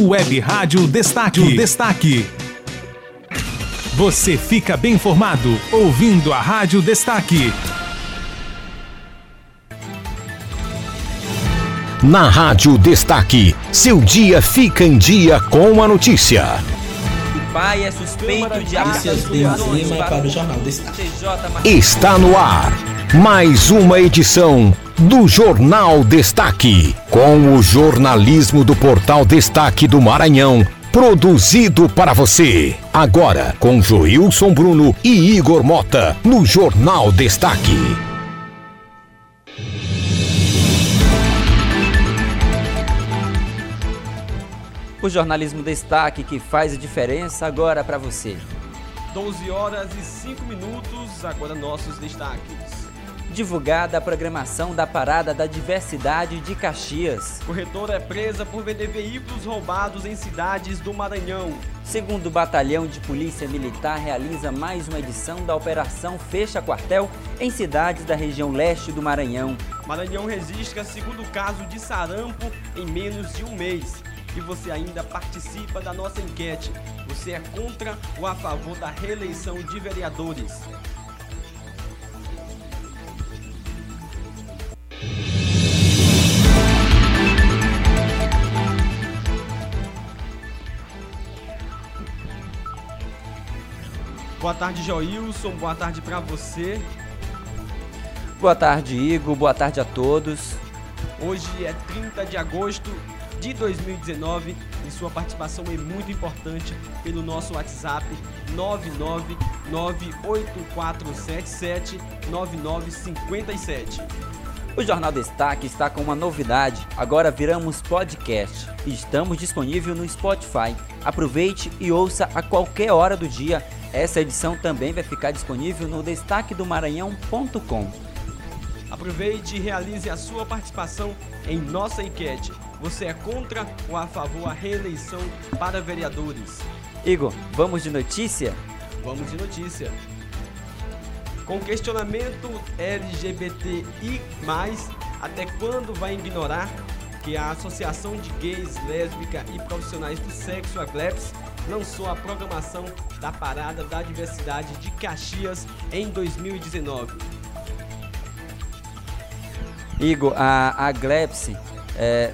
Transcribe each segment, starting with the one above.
Web Rádio Destaque. Destaque. Você fica bem informado ouvindo a Rádio Destaque. Na Rádio Destaque, seu dia fica em dia com a notícia. O pai é suspeito de acusações para o Jornal Destaque. Está no ar mais uma edição do Jornal Destaque, com o jornalismo do Portal Destaque do Maranhão, produzido para você. Agora, com Joilson Bruno e Igor Mota, no Jornal Destaque. O jornalismo destaque que faz a diferença agora para você. 12 horas e 5 minutos, agora nossos destaques divulgada a programação da Parada da Diversidade de Caxias. Corretora é presa por vender veículos roubados em cidades do Maranhão. Segundo o Batalhão de Polícia Militar realiza mais uma edição da Operação Fecha Quartel em cidades da região leste do Maranhão. Maranhão registra segundo caso de sarampo em menos de um mês. E você ainda participa da nossa enquete. Você é contra ou a favor da reeleição de vereadores? Boa tarde, Joilson. Boa tarde para você. Boa tarde, Igor. Boa tarde a todos. Hoje é 30 de agosto de 2019 e sua participação é muito importante pelo nosso WhatsApp 99984779957. O Jornal Destaque está com uma novidade. Agora viramos podcast estamos disponível no Spotify. Aproveite e ouça a qualquer hora do dia essa edição também vai ficar disponível no destaquedomaranhão.com. Aproveite e realize a sua participação em nossa enquete. Você é contra ou a favor a reeleição para vereadores? Igor, vamos de notícia? Vamos de notícia. Com questionamento LGBTI, até quando vai ignorar que a Associação de Gays, Lésbica e Profissionais do Sexo, a GLEPS, lançou a programação da Parada da Diversidade de Caxias em 2019. Igor, a, a GLEPS é,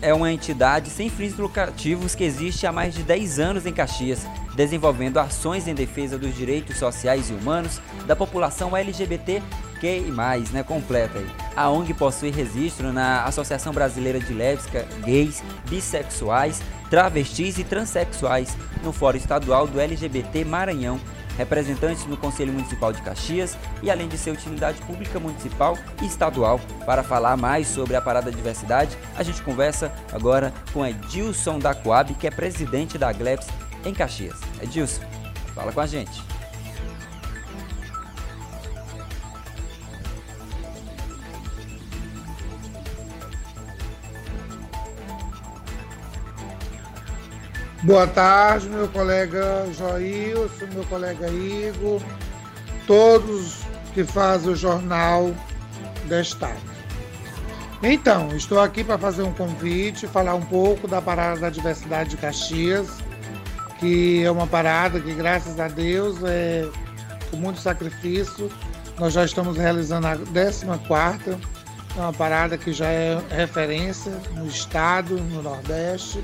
é uma entidade sem fins lucrativos que existe há mais de 10 anos em Caxias, desenvolvendo ações em defesa dos direitos sociais e humanos da população LGBT que mais, né, completa aí. A ONG possui registro na Associação Brasileira de Lésbica, Gays, Bissexuais, Travestis e Transsexuais, no Fórum Estadual do LGBT Maranhão, representantes no Conselho Municipal de Caxias e além de ser utilidade pública municipal e estadual. Para falar mais sobre a Parada Diversidade, a gente conversa agora com Edilson da Coab, que é presidente da GLEPS em Caxias. Edilson, fala com a gente. Boa tarde, meu colega Joilson, meu colega Igor, todos que fazem o jornal Destaque. Então, estou aqui para fazer um convite, falar um pouco da Parada da Diversidade de Caxias, que é uma parada que, graças a Deus, é com muito sacrifício, nós já estamos realizando a 14 é uma parada que já é referência no estado, no Nordeste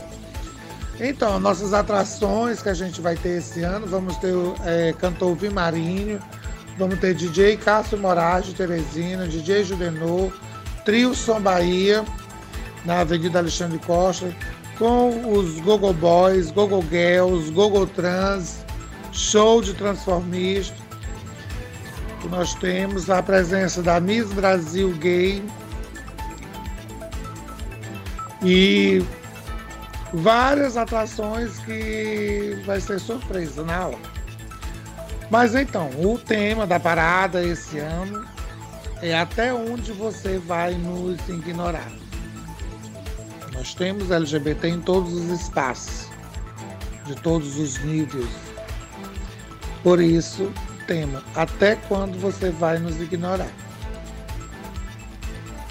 então, nossas atrações que a gente vai ter esse ano, vamos ter é, cantor Vimarinho, vamos ter DJ Cássio Moraes de Teresina, DJ Judenor, Trio Som Bahia, na Avenida Alexandre Costa, com os Gogo Boys, Gogo Girls, Gogo Trans, show de transformista. Nós temos a presença da Miss Brasil Gay e várias atrações que vai ser surpresa na hora. Mas então, o tema da parada esse ano é até onde você vai nos ignorar. Nós temos LGBT em todos os espaços, de todos os níveis. Por isso, tema até quando você vai nos ignorar.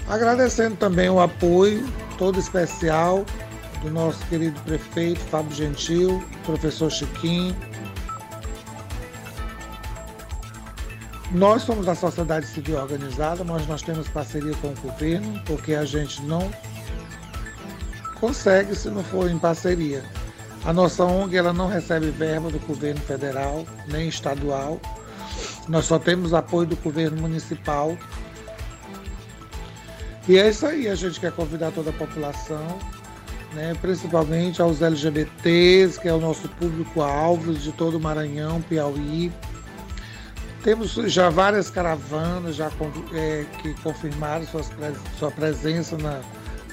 Agradecendo também o apoio todo especial do nosso querido prefeito Fábio Gentil, professor Chiquinho. Nós somos da sociedade civil organizada, mas nós temos parceria com o governo, porque a gente não consegue se não for em parceria. A nossa ONG ela não recebe verba do governo federal nem estadual. Nós só temos apoio do governo municipal. E é isso aí, a gente quer convidar toda a população, né, principalmente aos LGBTs, que é o nosso público-alvo de todo o Maranhão, Piauí. Temos já várias caravanas já, é, que confirmaram suas, sua presença na,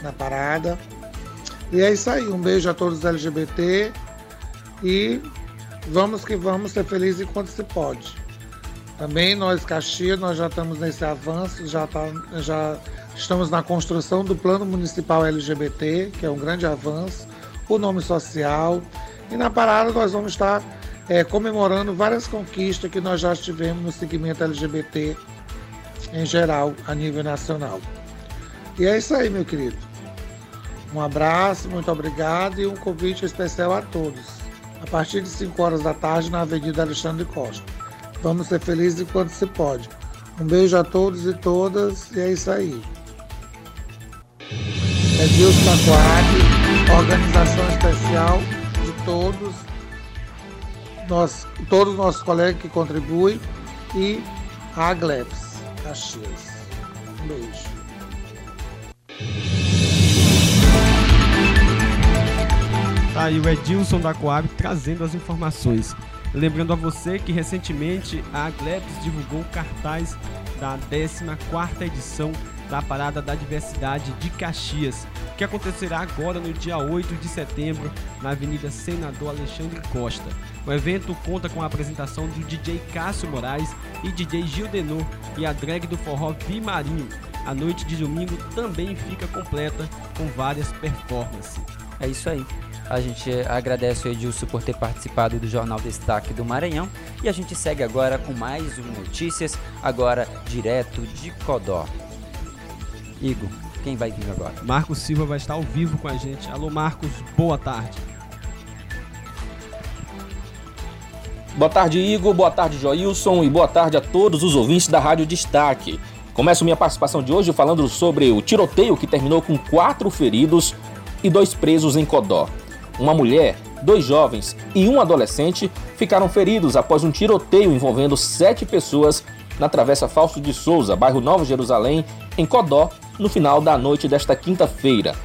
na parada. E é isso aí. Um beijo a todos os LGBT e vamos que vamos ser felizes enquanto se pode. Também nós, Caxias, nós já estamos nesse avanço, já, tá, já estamos na construção do Plano Municipal LGBT, que é um grande avanço, o nome social. E na parada nós vamos estar é, comemorando várias conquistas que nós já tivemos no segmento LGBT em geral, a nível nacional. E é isso aí, meu querido. Um abraço, muito obrigado e um convite especial a todos. A partir de 5 horas da tarde na Avenida Alexandre Costa. Vamos ser felizes enquanto se pode. Um beijo a todos e todas e é isso aí. É Deus Taquari, organização especial de todos, nós, todos os nossos colegas que contribuem e a Agleps Caxias. Um beijo. Tá aí o Edilson da Coab trazendo as informações. Lembrando a você que recentemente a Agleps divulgou o cartaz da 14ª edição da Parada da Diversidade de Caxias, que acontecerá agora no dia 8 de setembro na Avenida Senador Alexandre Costa. O evento conta com a apresentação do DJ Cássio Moraes e DJ Gil Denor e a drag do forró Vimarinho. A noite de domingo também fica completa com várias performances. É isso aí. A gente agradece o Edilson por ter participado do Jornal Destaque do Maranhão e a gente segue agora com mais um Notícias, agora direto de Codó. Igor, quem vai vir agora? Marcos Silva vai estar ao vivo com a gente. Alô, Marcos, boa tarde. Boa tarde, Igor. Boa tarde, Joilson. E boa tarde a todos os ouvintes da Rádio Destaque. Começo minha participação de hoje falando sobre o tiroteio que terminou com quatro feridos e dois presos em Codó. Uma mulher, dois jovens e um adolescente ficaram feridos após um tiroteio envolvendo sete pessoas na Travessa Fausto de Souza, bairro Nova Jerusalém, em Codó, no final da noite desta quinta-feira.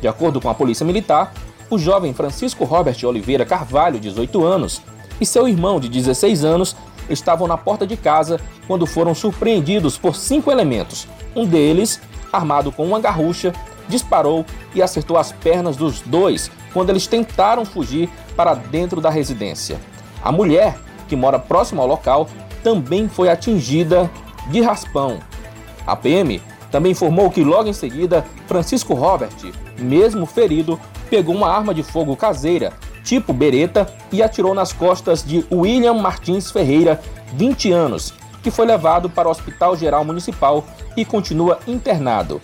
De acordo com a Polícia Militar, o jovem Francisco Robert Oliveira Carvalho, 18 anos, e seu irmão, de 16 anos, estavam na porta de casa quando foram surpreendidos por cinco elementos. Um deles, armado com uma garrucha, disparou e acertou as pernas dos dois quando eles tentaram fugir para dentro da residência. A mulher, que mora próximo ao local, também foi atingida de raspão. A PM também informou que logo em seguida, Francisco Robert, mesmo ferido, pegou uma arma de fogo caseira, tipo bereta, e atirou nas costas de William Martins Ferreira, 20 anos, que foi levado para o Hospital Geral Municipal e continua internado.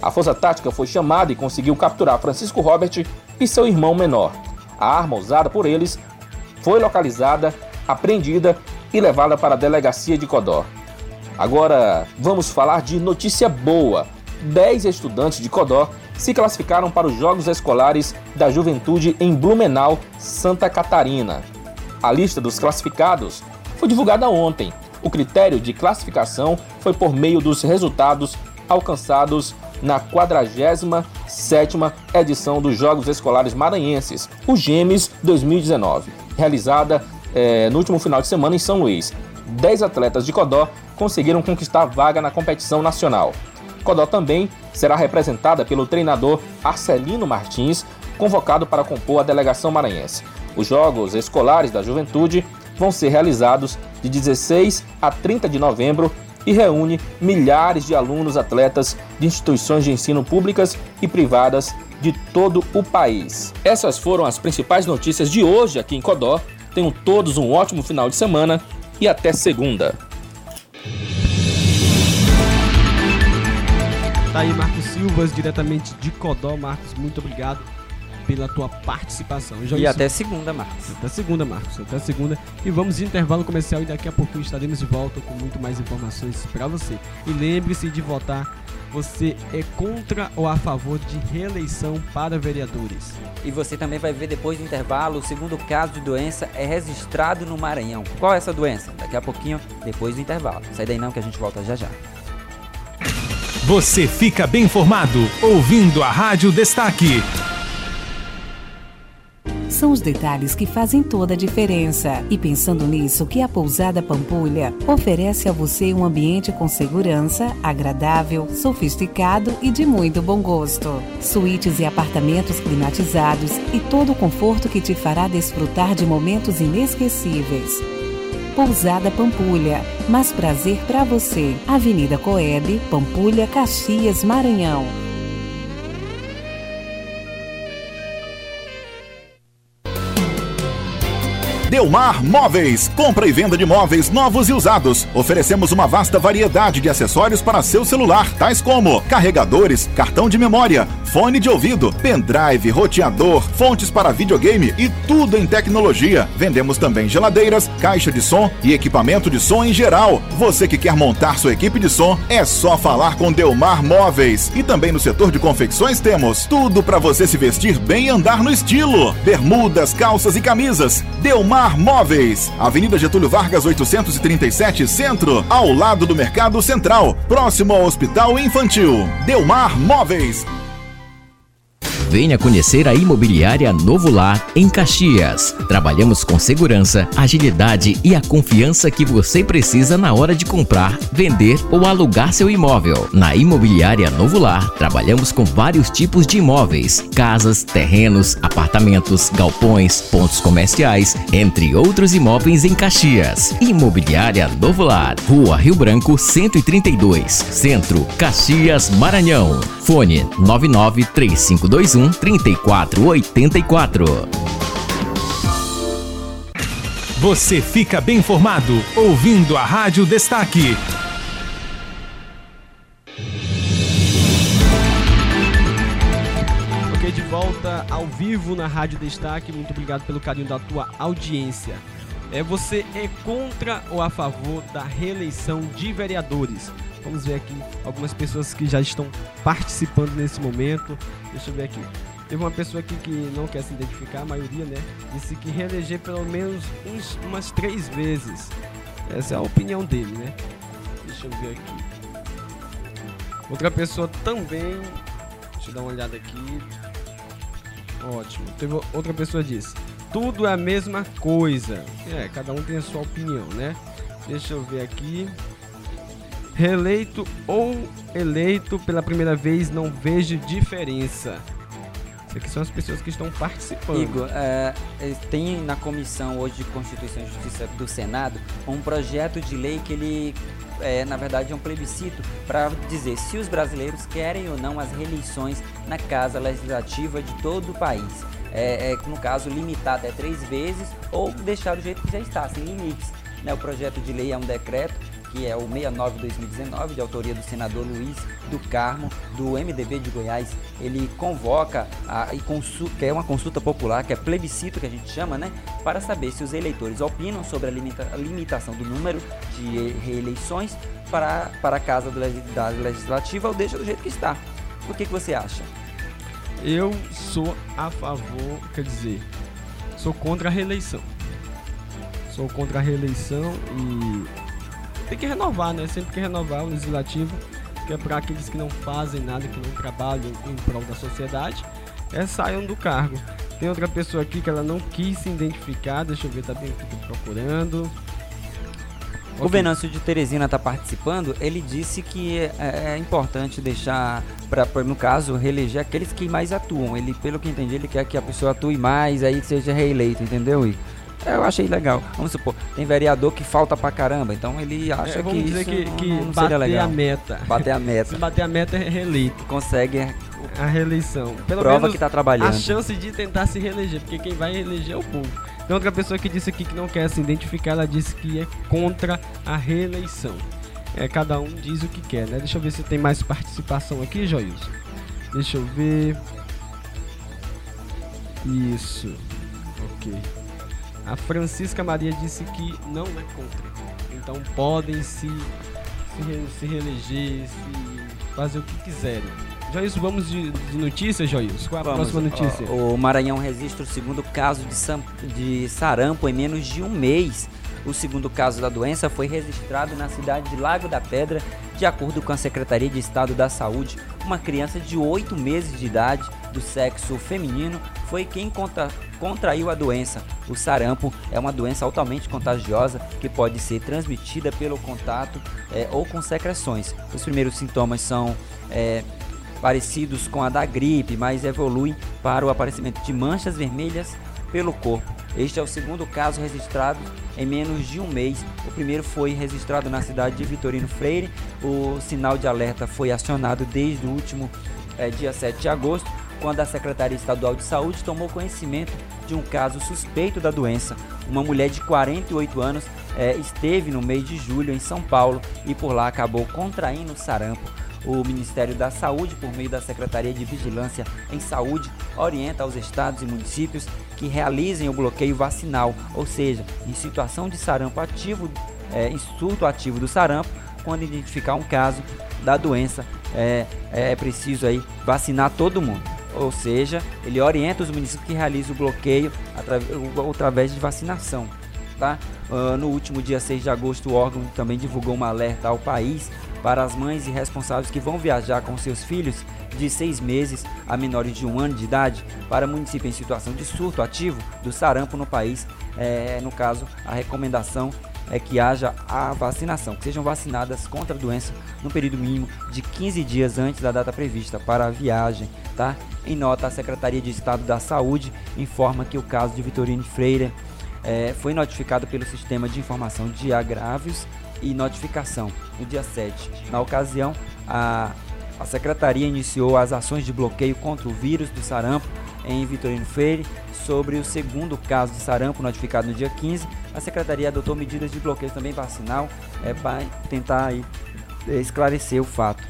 A força tática foi chamada e conseguiu capturar Francisco Robert e seu irmão menor. A arma usada por eles foi localizada, apreendida e levada para a delegacia de Codó. Agora vamos falar de notícia boa. Dez estudantes de Codó se classificaram para os Jogos Escolares da Juventude em Blumenau, Santa Catarina. A lista dos classificados foi divulgada ontem. O critério de classificação foi por meio dos resultados alcançados na 47ª edição dos Jogos Escolares Maranhenses, o GEMES 2019, realizada é, no último final de semana em São Luís. Dez atletas de Codó conseguiram conquistar vaga na competição nacional. Codó também será representada pelo treinador Arcelino Martins, convocado para compor a delegação maranhense. Os Jogos Escolares da Juventude vão ser realizados de 16 a 30 de novembro e reúne milhares de alunos atletas de instituições de ensino públicas e privadas de todo o país. Essas foram as principais notícias de hoje aqui em Codó. Tenham todos um ótimo final de semana e até segunda. Tá aí Marcos Silvas, diretamente de Codó. Marcos, muito obrigado. pela tua participação. e até segunda, Marcos. Até segunda, Marcos. Até segunda. E vamos de intervalo comercial e daqui a pouquinho estaremos de volta com muito mais informações para você. E lembre-se de votar você é contra ou a favor de reeleição para vereadores? E você também vai ver depois do intervalo, o segundo caso de doença é registrado no Maranhão. Qual é essa doença? Daqui a pouquinho, depois do intervalo. Sai daí não que a gente volta já já. Você fica bem informado ouvindo a Rádio Destaque são os detalhes que fazem toda a diferença. E pensando nisso, que a Pousada Pampulha oferece a você um ambiente com segurança, agradável, sofisticado e de muito bom gosto. Suítes e apartamentos climatizados e todo o conforto que te fará desfrutar de momentos inesquecíveis. Pousada Pampulha. Mais prazer para você. Avenida Coeb, Pampulha, Caxias, Maranhão. Delmar Móveis. Compra e venda de móveis novos e usados. Oferecemos uma vasta variedade de acessórios para seu celular, tais como carregadores, cartão de memória, fone de ouvido, pendrive, roteador, fontes para videogame e tudo em tecnologia. Vendemos também geladeiras, caixa de som e equipamento de som em geral. Você que quer montar sua equipe de som, é só falar com Delmar Móveis. E também no setor de confecções temos tudo para você se vestir bem e andar no estilo: bermudas, calças e camisas. Delmar Mar Móveis, Avenida Getúlio Vargas 837 Centro, ao lado do Mercado Central, próximo ao Hospital Infantil. Delmar Móveis. Venha conhecer a Imobiliária Novo Lar em Caxias. Trabalhamos com segurança, agilidade e a confiança que você precisa na hora de comprar, vender ou alugar seu imóvel. Na Imobiliária Novo Lar, trabalhamos com vários tipos de imóveis: casas, terrenos, apartamentos, galpões, pontos comerciais, entre outros imóveis em Caxias. Imobiliária Novo Lar, Rua Rio Branco 132, Centro, Caxias, Maranhão. Fone 993521 31 34 84. Você fica bem informado ouvindo a Rádio Destaque. Ok, de volta ao vivo na Rádio Destaque. Muito obrigado pelo carinho da tua audiência. É, você é contra ou a favor da reeleição de vereadores? Vamos ver aqui algumas pessoas que já estão participando nesse momento. Deixa eu ver aqui. Teve uma pessoa aqui que não quer se identificar, a maioria, né? Disse que reeleger pelo menos uns, umas três vezes. Essa é a opinião dele, né? Deixa eu ver aqui. Outra pessoa também. Deixa eu dar uma olhada aqui. Ótimo. Teve outra pessoa disse: tudo é a mesma coisa. É, cada um tem a sua opinião, né? Deixa eu ver aqui reeleito ou eleito pela primeira vez, não vejo diferença. Isso aqui são as pessoas que estão participando. Igor, é, tem na comissão hoje de Constituição e Justiça do Senado um projeto de lei que ele, é, na verdade, é um plebiscito para dizer se os brasileiros querem ou não as reeleições na Casa Legislativa de todo o país. É, é, no caso, limitar até três vezes ou deixar do jeito que já está, sem limites. Né? O projeto de lei é um decreto que é o 69-2019, de autoria do senador Luiz do Carmo, do MDB de Goiás. Ele convoca a, e consul, que é uma consulta popular, que é plebiscito que a gente chama, né? Para saber se os eleitores opinam sobre a, limita, a limitação do número de reeleições para, para a casa da legislativa ou deixa do jeito que está. O que, que você acha? Eu sou a favor, quer dizer, sou contra a reeleição. Sou contra a reeleição e tem que renovar, né? Sempre que renovar o legislativo, que é para aqueles que não fazem nada, que não trabalham em prol da sociedade, é saiam do cargo. Tem outra pessoa aqui que ela não quis se identificar, deixa eu ver, tá bem aqui, procurando. O okay. Venâncio de Teresina está participando. Ele disse que é, é importante deixar, pra, no caso, reeleger aqueles que mais atuam. Ele, pelo que entendi, ele quer que a pessoa atue mais, aí seja reeleito, entendeu, Igor? É, eu achei legal. Vamos supor, tem vereador que falta pra caramba, então ele acha é, que dizer isso que, não, que não bater legal. a meta. Bater a meta. Se bater a meta é reeleito. Consegue a reeleição. Pelo Prova menos que tá trabalhando. A chance de tentar se reeleger, porque quem vai reeleger é o povo. Tem outra pessoa que disse aqui que não quer se identificar, ela disse que é contra a reeleição. É, cada um diz o que quer, né? Deixa eu ver se tem mais participação aqui, Joilson. Deixa eu ver. Isso. Ok. A Francisca Maria disse que não é contra. Então podem se, se, se reeleger, se fazer o que quiserem. Joilson, vamos de, de notícias, Joilson? Qual é a Vamos, próxima notícia? ó, O Maranhão registra o segundo caso de, de sarampo em menos de um mês. O segundo caso da doença foi registrado na cidade de Lago da Pedra, de acordo com a Secretaria de Estado da Saúde. Uma criança de 8 meses de idade, do sexo feminino, foi quem contra- contraiu a doença. O sarampo é uma doença altamente contagiosa que pode ser transmitida pelo contato eh, ou com secreções. Os primeiros sintomas são eh, parecidos com a da gripe, mas evoluem para o aparecimento de manchas vermelhas pelo corpo. Este é o segundo caso registrado em menos de um mês. O primeiro foi registrado na cidade de Vitorino Freire. O sinal de alerta foi acionado desde o último eh, dia 7 de agosto, quando a Secretaria Estadual de Saúde tomou conhecimento de um caso suspeito da doença. Uma mulher de 48 anos eh, esteve no mês de julho em São Paulo e por lá acabou contraindo sarampo. O Ministério da Saúde, por meio da Secretaria de Vigilância em Saúde, orienta aos estados e municípios que realizem o bloqueio vacinal, ou seja, em situação de sarampo ativo, eh, em surto ativo do sarampo, quando identificar um caso da doença, é, é preciso aí vacinar todo mundo. Ou seja, ele orienta os municípios que realizem o bloqueio através de vacinação. Tá? Ah, no último dia 6 de agosto, o órgão também divulgou uma alerta ao país para as mães e responsáveis que vão viajar com seus filhos de seis meses a menores de um ano de idade para município em situação de surto ativo do sarampo no país. É, no caso, a recomendação é que haja a vacinação, que sejam vacinadas contra a doença no período mínimo de 15 dias antes da data prevista para a viagem, tá? Em nota, a Secretaria de Estado da Saúde informa que o caso de Vitorino Freire eh, foi notificado pelo Sistema de Informação de Agrávios e Notificação no dia 7. Na ocasião, a, a Secretaria iniciou as ações de bloqueio contra o vírus do sarampo em Vitorino Freire. Sobre o segundo caso de sarampo notificado no dia 15, a Secretaria adotou medidas de bloqueio também vacinal é, para tentar aí, eh, esclarecer o fato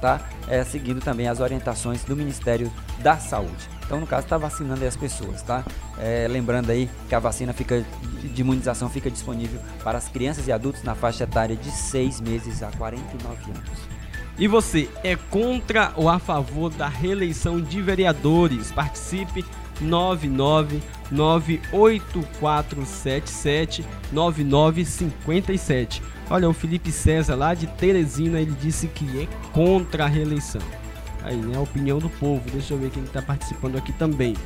tá? É, seguindo também as orientações do Ministério da Saúde. Então, no caso, está vacinando aí as pessoas, tá? É, lembrando aí que a vacina fica, de imunização fica disponível para as crianças e adultos na faixa etária de 6 meses a 49 anos. E você é contra ou a favor da reeleição de vereadores? Participe 9998477 9957. Olha, o Felipe César lá de Teresina, ele disse que é contra a reeleição. Aí, né, a opinião do povo. Deixa eu ver quem está participando aqui também.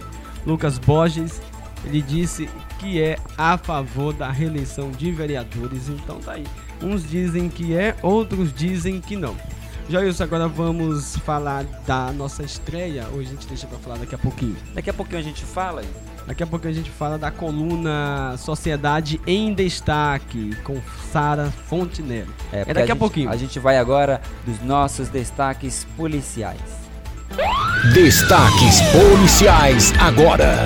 Lucas Borges, ele disse que é a favor da reeleição de vereadores. Então tá aí. Uns dizem que é, outros dizem que não. Jailson, agora vamos falar da nossa estreia. Ou a gente deixa pra falar daqui a pouquinho? Daqui a pouquinho a gente fala. Daqui a pouquinho a gente fala da coluna Sociedade em Destaque com Sara Fontenelle. É, porque daqui a, gente- pouquinho. A gente vai agora dos nossos destaques policiais. Destaques policiais agora.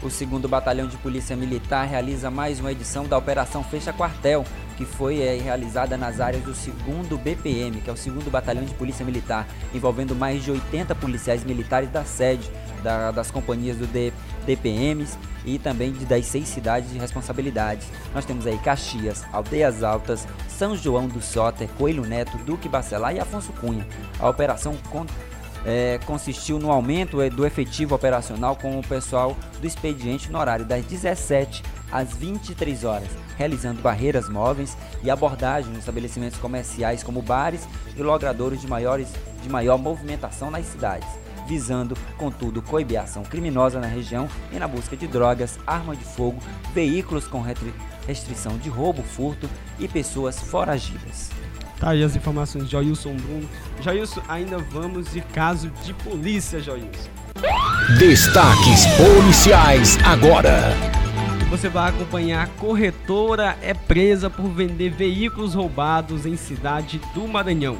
O segundo Batalhão de Polícia Militar realiza mais uma edição da Operação Fecha Quartel, que foi eh, realizada nas áreas do segundo BPM, que é o segundo Batalhão de Polícia Militar, envolvendo mais de 80 policiais militares da sede da- das companhias do D- DPMs e também de, das seis cidades de responsabilidade. Nós temos aí Caxias, Aldeias Altas, São João do Soter, Coelho Neto, Duque Bacelar e Afonso Cunha. A operação con- é, consistiu no aumento é, do efetivo operacional com o pessoal do expediente no horário das 17 às 23 horas, realizando barreiras móveis e abordagem nos estabelecimentos comerciais como bares e logradouros de, maiores, de maior movimentação nas cidades, visando, contudo, coibir ação criminosa na região e na busca de drogas, arma de fogo, veículos com restrição de roubo, furto e pessoas foragidas. Tá aí as informações de Joilson Bruno. Joilson, ainda vamos de caso de polícia, Joilson. Destaques policiais agora. Você vai acompanhar corretora é presa por vender veículos roubados em cidade do Maranhão.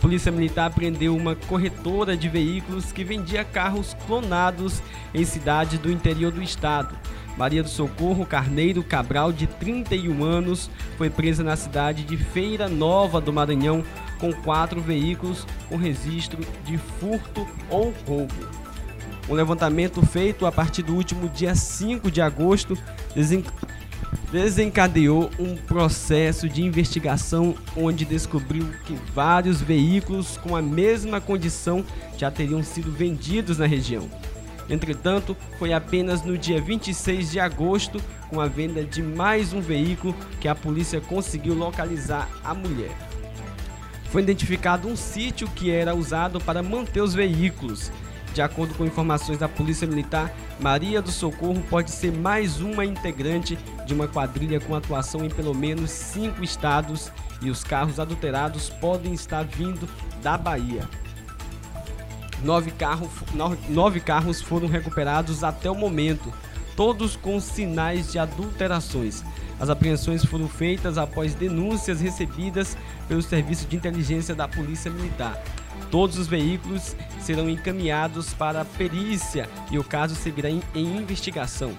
Polícia Militar prendeu uma corretora de veículos que vendia carros clonados em cidade do interior do estado. Maria do Socorro Carneiro Cabral, de 31 anos, foi presa na cidade de Feira Nova do Maranhão, com quatro veículos com registro de furto ou roubo. Um levantamento feito a partir do último dia 5 de agosto desencadeou um processo de investigação onde descobriu que vários veículos com a mesma condição já teriam sido vendidos na região. Entretanto, foi apenas no dia 26 de agosto, com a venda de mais um veículo, que a polícia conseguiu localizar a mulher. Foi identificado um sítio que era usado para manter os veículos. De acordo com informações da Polícia Militar, Maria do Socorro pode ser mais uma integrante de uma quadrilha com atuação em pelo menos cinco estados e os carros adulterados podem estar vindo da Bahia. Nove, carro, nove carros foram recuperados até o momento, todos com sinais de adulterações. As apreensões foram feitas após denúncias recebidas pelo Serviço de Inteligência da Polícia Militar. Todos os veículos serão encaminhados para a perícia e o caso seguirá em, em investigação.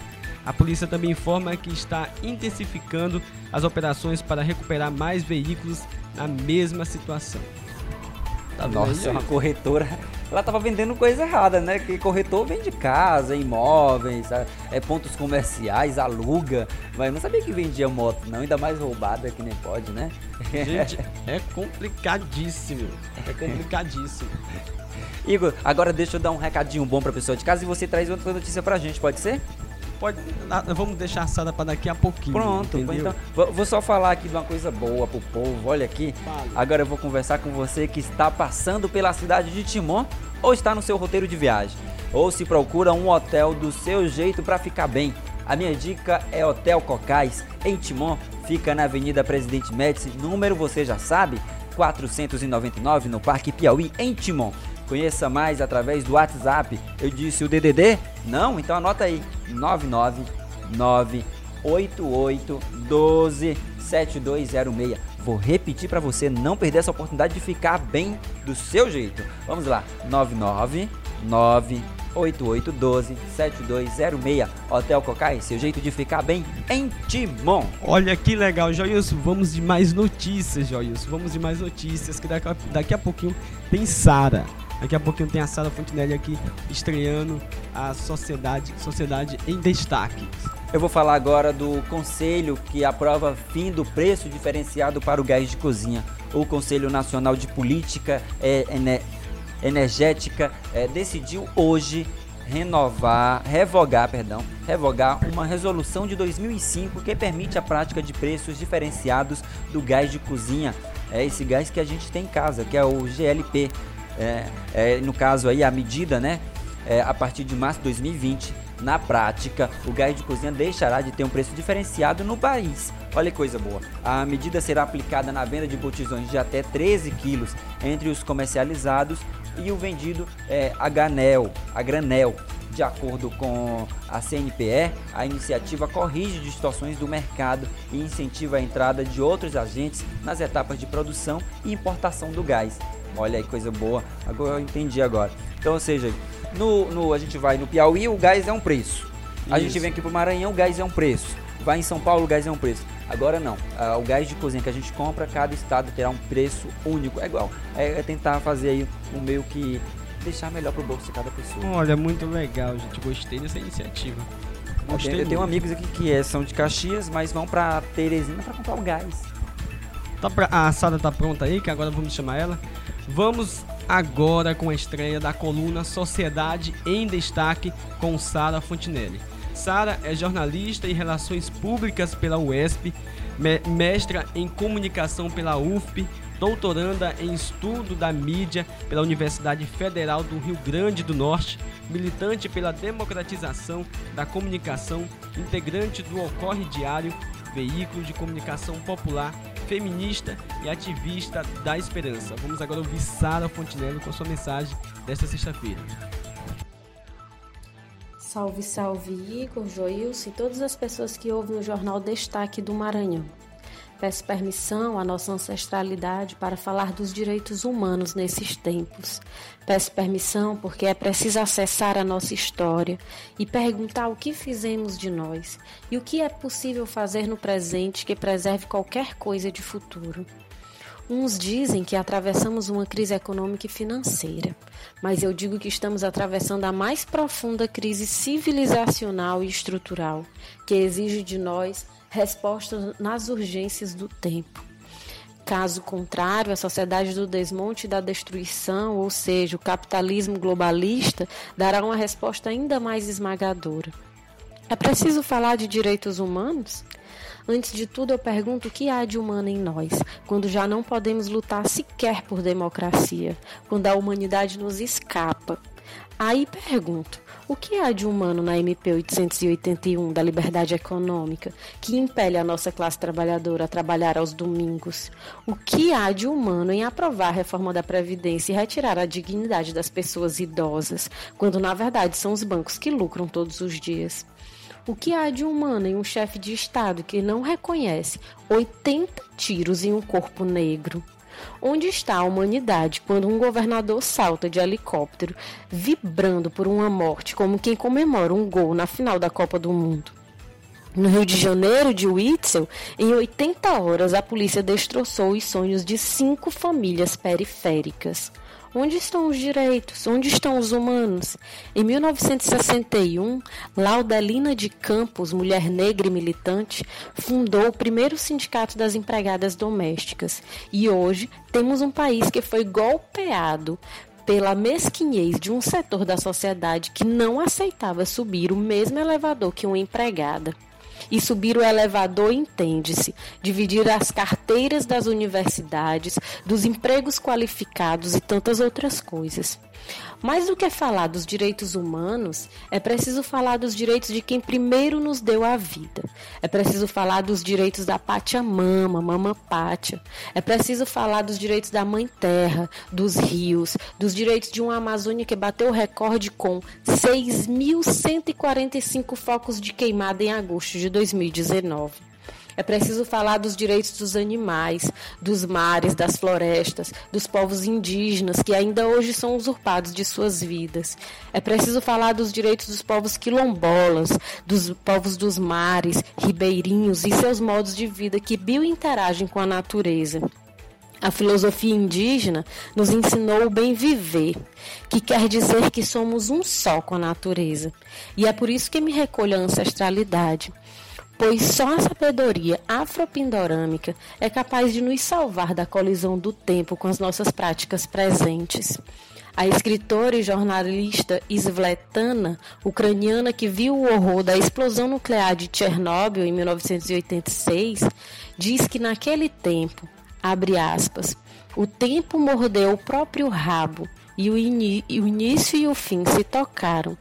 A polícia também informa que está intensificando as operações para recuperar mais veículos na mesma situação. Tá Nossa, uma corretora ela tava vendendo coisa errada, né? Que corretor vende casa, imóveis, é, pontos comerciais, aluga. Mas não sabia que vendia moto, não, ainda mais roubada que nem pode, né? Gente, é complicadíssimo. É complicadíssimo. Igor, agora deixa eu dar um recadinho bom pra pessoa de casa e você traz outra notícia pra gente, pode ser? Pode, vamos deixar a sala para daqui a pouquinho. Pronto, entendeu? então vou só falar aqui de uma coisa boa pro povo. Olha aqui, vale. agora eu vou conversar com você que está passando pela cidade de Timon ou está no seu roteiro de viagem, ou se procura um hotel do seu jeito para ficar bem. A minha dica é Hotel Cocais, em Timon, fica na Avenida Presidente Médici, número você já sabe, 499 no Parque Piauí, em Timon. Conheça mais através do WhatsApp. Eu disse o DDD? Não? Então anota aí. 99988127206. Vou repetir para você não perder essa oportunidade de ficar bem do seu jeito. Vamos lá. 99988127206. Hotel Cocai, seu jeito de ficar bem em Timon. Olha que legal, Joilson. Vamos de mais notícias, Joilson. Vamos de mais notícias que daqui a, daqui a pouquinho tem Sara. Daqui a pouquinho tem a Sara Fontinelli aqui estreando a Sociedade, Sociedade em Destaque. Eu vou falar agora do conselho que aprova fim do preço diferenciado para o gás de cozinha. O Conselho Nacional de Política é, Energética é, decidiu hoje renovar, revogar, perdão, revogar uma resolução de 2005 que permite a prática de preços diferenciados do gás de cozinha. É esse gás que a gente tem em casa, que é o GLP, é, é, no caso aí a medida, né, é, a partir de março de 2020, na prática, o gás de cozinha deixará de ter um preço diferenciado no país. Olha que coisa boa. A medida será aplicada na venda de botijões de até 13 quilos entre os comercializados e o vendido é, a granel, a granel. De acordo com a CNPE, a iniciativa corrige distorções do mercado e incentiva a entrada de outros agentes nas etapas de produção e importação do gás. Olha aí, coisa boa. Agora eu entendi agora. Então, ou seja, no, no, a gente vai no Piauí, o gás é um preço. A Isso. gente vem aqui pro Maranhão, o gás é um preço. Vai em São Paulo, o gás é um preço. Agora não. o gás de cozinha que a gente compra, cada estado terá um preço único. É igual. É, é tentar fazer aí um meio que deixar melhor pro bolso de cada pessoa. Olha, muito legal, gente. Gostei dessa iniciativa. Gostei eu, tenho amigos aqui que é, são de Caxias, mas vão pra Teresina para comprar o gás. Tá pra, a assada tá pronta aí, que agora vamos chamar ela. Vamos agora com a estreia da coluna Sociedade em Destaque com Sara Fontinelli. Sara é jornalista em Relações Públicas pela UESP, mestra em Comunicação pela UFP, doutoranda em Estudo da Mídia pela Universidade Federal do Rio Grande do Norte, militante pela democratização da comunicação, integrante do Ocorre Diário, veículo de comunicação popular feminista e ativista da esperança. Vamos agora ouvir Sara Fontinello com sua mensagem desta sexta-feira. Salve, salve Igor, Joilson e todas as pessoas que ouvem o Jornal Destaque do Maranhão. Peço permissão à nossa ancestralidade para falar dos direitos humanos nesses tempos. Peço permissão porque é preciso acessar a nossa história e perguntar o que fizemos de nós e o que é possível fazer no presente que preserve qualquer coisa de futuro. Uns dizem que atravessamos uma crise econômica e financeira, mas eu digo que estamos atravessando a mais profunda crise civilizacional e estrutural, que exige de nós respostas nas urgências do tempo. Caso contrário, a sociedade do desmonte e da destruição, ou seja, o capitalismo globalista, dará uma resposta ainda mais esmagadora. É preciso falar de direitos humanos? Antes de tudo, eu pergunto o que há de humano em nós, quando já não podemos lutar sequer por democracia, quando a humanidade nos escapa. Aí pergunto: o que há de humano na MP 881 da liberdade econômica, que impele a nossa classe trabalhadora a trabalhar aos domingos? O que há de humano em aprovar a reforma da Previdência e retirar a dignidade das pessoas idosas, quando na verdade são os bancos que lucram todos os dias? O que há de humano em um chefe de Estado que não reconhece 80 tiros em um corpo negro? Onde está a humanidade quando um governador salta de helicóptero, vibrando por uma morte como quem comemora um gol na final da Copa do Mundo? No Rio de Janeiro, de Witzel, em 80 horas a polícia destroçou os sonhos de cinco famílias periféricas. Onde estão os direitos? Onde estão os humanos? Em 1961, Laudelina de Campos, mulher negra e militante, fundou o primeiro sindicato das empregadas domésticas. E hoje temos um país que foi golpeado pela mesquinhez de um setor da sociedade que não aceitava subir o mesmo elevador que uma empregada. E subir o elevador entende-se dividir as carteiras das universidades, dos empregos qualificados e tantas outras coisas. Mais do que falar dos direitos humanos, é preciso falar dos direitos de quem primeiro nos deu a vida. É preciso falar dos direitos da pátia mama, mama pátia. É preciso falar dos direitos da mãe terra, dos rios, dos direitos de uma Amazônia que bateu o recorde com 6.145 focos de queimada em agosto de 2019. É preciso falar dos direitos dos animais, dos mares, das florestas, dos povos indígenas que ainda hoje são usurpados de suas vidas. É preciso falar dos direitos dos povos quilombolas, dos povos dos mares, ribeirinhos e seus modos de vida que biointeragem com a natureza. A filosofia indígena nos ensinou o bem viver, que quer dizer que somos um só com a natureza. E é por isso que me recolho a ancestralidade pois só a sabedoria afropindorâmica é capaz de nos salvar da colisão do tempo com as nossas práticas presentes. A escritora e jornalista Svletana, ucraniana que viu o horror da explosão nuclear de Chernobyl em 1986, diz que naquele tempo, abre aspas, o tempo mordeu o próprio rabo e o, e o início e o fim se tocaram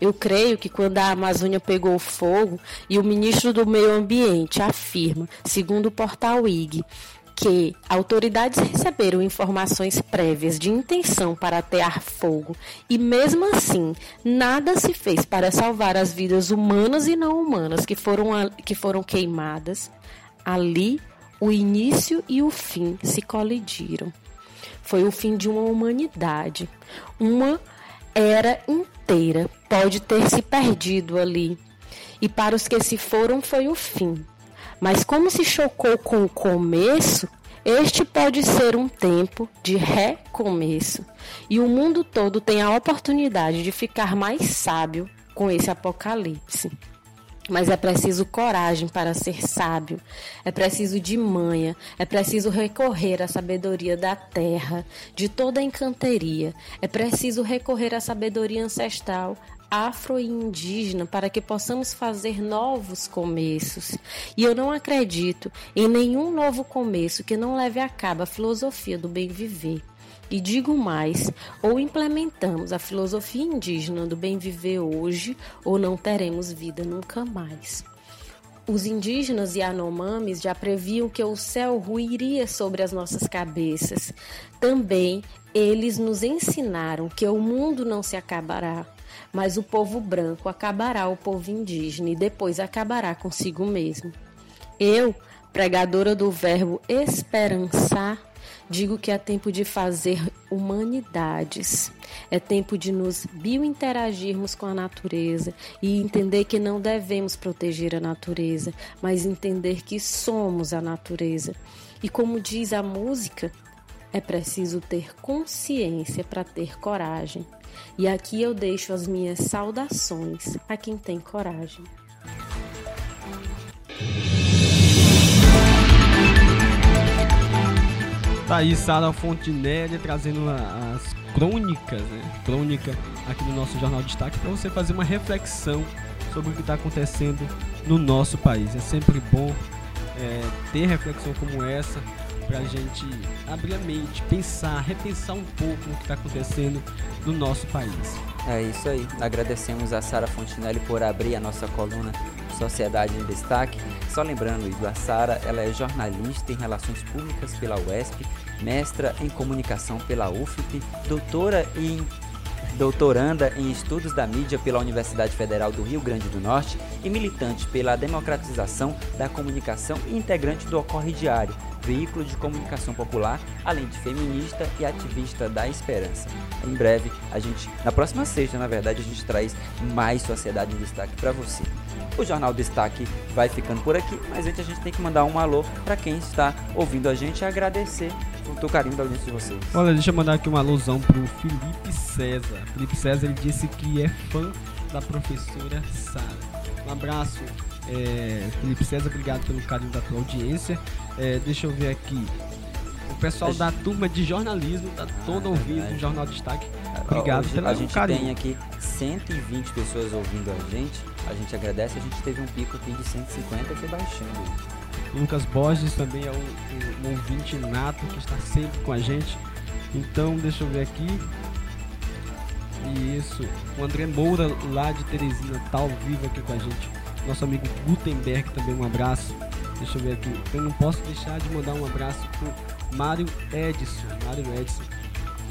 eu creio que quando a Amazônia pegou fogo e o ministro do Meio Ambiente afirma, segundo o portal IG, que autoridades receberam informações prévias de intenção para atear fogo e, mesmo assim, nada se fez para salvar as vidas humanas e não humanas que foram, que foram queimadas, ali o início e o fim se colidiram. Foi o fim de uma humanidade, uma era inteira pode ter se perdido ali. E para os que se foram foi o fim. Mas como se chocou com o começo, este pode ser um tempo de recomeço. E o mundo todo tem a oportunidade de ficar mais sábio com esse apocalipse. Mas é preciso coragem para ser sábio, é preciso de manha, é preciso recorrer à sabedoria da terra, de toda a encanteria, é preciso recorrer à sabedoria ancestral, afro e indígena para que possamos fazer novos começos. E eu não acredito em nenhum novo começo que não leve a cabo a filosofia do bem viver. E digo mais: ou implementamos a filosofia indígena do bem viver hoje, ou não teremos vida nunca mais. Os indígenas e anomames já previam que o céu ruiria sobre as nossas cabeças. Também eles nos ensinaram que o mundo não se acabará, mas o povo branco acabará o povo indígena e depois acabará consigo mesmo. Eu, pregadora do verbo esperançar, Digo que é tempo de fazer humanidades. É tempo de nos biointeragirmos com a natureza e entender que não devemos proteger a natureza, mas entender que somos a natureza. E como diz a música, é preciso ter consciência para ter coragem. E aqui eu deixo as minhas saudações a quem tem coragem. Tá aí Sara Fontinelli trazendo as crônicas, né? Crônica aqui no nosso Jornal de Destaque para você fazer uma reflexão sobre o que está acontecendo no nosso país. É sempre bom é, ter reflexão como essa para a gente abrir a mente, pensar, repensar um pouco no que está acontecendo no nosso país. É isso aí. Agradecemos a Sara Fontinelli por abrir a nossa coluna Sociedade em Destaque. Só lembrando, Igor, a Sara ela é jornalista em Relações Públicas pela UESP, mestra em Comunicação pela UFP, doutora em doutoranda em Estudos da Mídia pela Universidade Federal do Rio Grande do Norte e militante pela democratização da comunicação e integrante do Ocorre Diário, veículo de comunicação popular, além de feminista e ativista da esperança. Em breve, a gente, na próxima sexta, na verdade, a gente traz mais Sociedade em Destaque para você. O Jornal Destaque vai ficando por aqui, mas antes a gente tem que mandar um alô para quem está ouvindo a gente e agradecer o carinho da audiência de vocês. Olha, deixa eu mandar aqui uma alusão pro Felipe César. Felipe César ele disse que é fã da professora Sara. Um abraço, é, Felipe César, obrigado pelo carinho da tua audiência. É, deixa eu ver aqui. O pessoal da turma de jornalismo tá todo ah, ouvindo o Jornal Destaque. Obrigado pelo A gente carinho. tem aqui 120 pessoas ouvindo a gente. A gente agradece. A gente teve um pico aqui de 150 e foi baixando. Lucas Borges também é um, um, um ouvinte nato que está sempre com a gente. Então, deixa eu ver aqui. Isso, o André Moura lá de Teresina está ao vivo aqui com a gente. Nosso amigo Gutenberg também, um abraço. Deixa eu ver aqui. Eu não posso deixar de mandar um abraço pro Mário Edson. Mário Edson.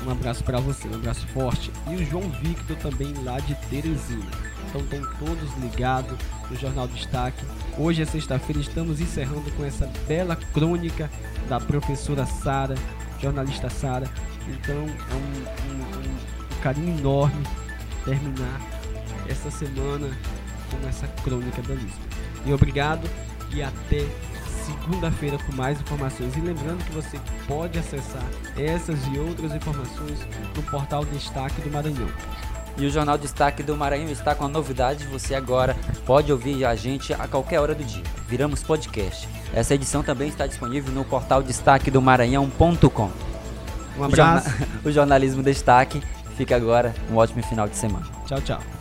Um abraço para você, um abraço forte. E o João Victor também lá de Teresina. Então estão todos ligados no Jornal Destaque. Hoje é sexta-feira, estamos encerrando com essa bela crônica da professora Sara, jornalista Sara. Então é um, um, um, carinho enorme terminar essa semana com essa crônica belíssima. E obrigado e até segunda-feira com mais informações. E lembrando que você pode acessar essas e outras informações no portal Destaque do Maranhão. E o Jornal Destaque do Maranhão está com a novidade. Você agora pode ouvir a gente a qualquer hora do dia. Viramos podcast. Essa edição também está disponível no portal destaque do Maranhão.com. Um abraço. O, jornalismo Destaque fica agora um ótimo final de semana. Tchau, tchau.